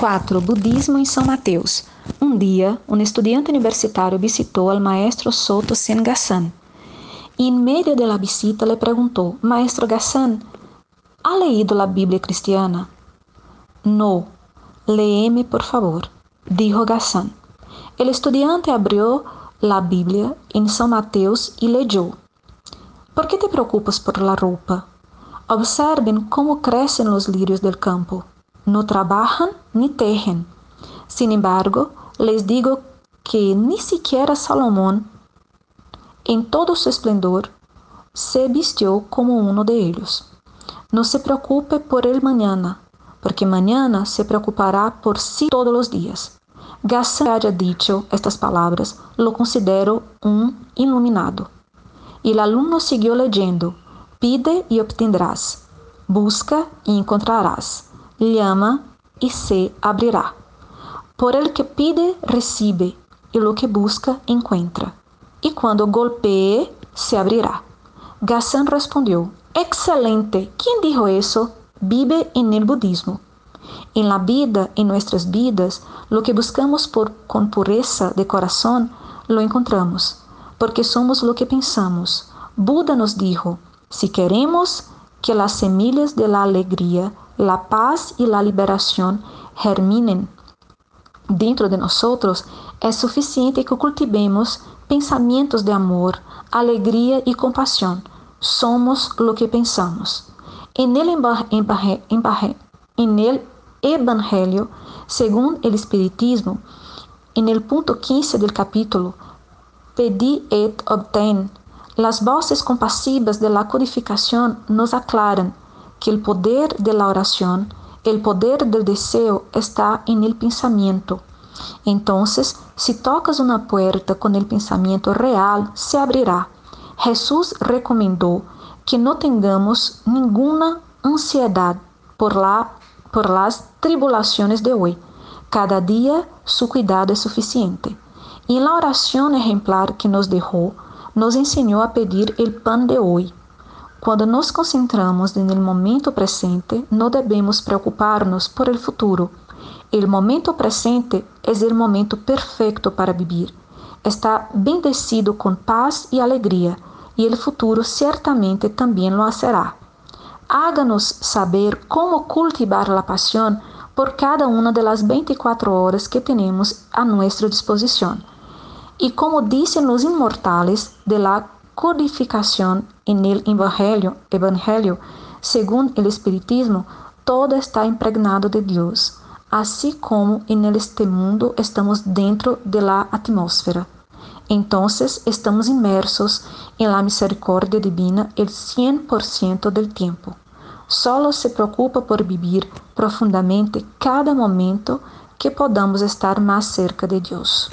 4. Budismo em São Mateus. Um dia, um estudante universitário visitou al maestro Soto Sen Gassan. En medio de la visita le preguntó, Maestro Gassan, ¿ha leído la Biblia cristiana? No, léeme por favor, dijo Gassan. El estudiante abrió la Biblia en São Mateus y leyó. ¿Por qué te preocupas por la ropa? Observen cómo crecen los lirios del campo no trabajan ni tejen. Sin embargo, les digo que ni siquiera Salomón, en todo su esplendor, se vistió como uno de ellos. No se preocupe por el mañana, porque mañana se preocupará por sí todos los días. Gassan haya dicho estas palabras, lo considero un iluminado. Y el alumno siguió leyendo, pide y obtendrás, busca y encontrarás llama e se abrirá. Por el que pide, recibe, e lo que busca, encuentra. E quando golpee, se abrirá. Gassan respondeu: Excelente! Quem dijo isso? Vive en el budismo. En la vida, en nuestras vidas, lo que buscamos por, con pureza de corazón, lo encontramos, porque somos lo que pensamos. Buda nos dijo: si queremos que las semillas de la alegría la paz y la liberación germinen dentro de nosotros, é suficiente que cultivemos pensamentos de amor, alegria e compaixão. Somos lo que pensamos. En el, en el Evangelio, según el Espiritismo, en el punto 15 del capítulo, Pedi et obtén, las voces compasivas de la codificación nos aclaran que el poder de la oración, el poder del deseo está en el pensamiento. Entonces, si tocas una puerta con el pensamiento real, se abrirá. Jesús recomendó que no tengamos ninguna ansiedad por, la, por las tribulaciones de hoy. Cada día su cuidado es suficiente. Y en la oración ejemplar que nos dejó, nos enseñó a pedir el pan de hoy quando nos concentramos no momento presente, não devemos preocupar-nos por el futuro. O momento presente é o momento perfeito para viver. Está bendecido com paz e alegria, e o futuro certamente também lo será. Háganos saber como cultivar a paixão por cada uma das 24 horas que temos a nossa disposição. E como dizem os imortales de la codificación en el Evangelio, Evangelio, según el Espiritismo, todo está impregnado de Dios, así como en este mundo estamos dentro de la atmósfera. Entonces estamos inmersos en la misericordia divina el 100% del tiempo. Solo se preocupa por vivir profundamente cada momento que podamos estar mais cerca de Deus.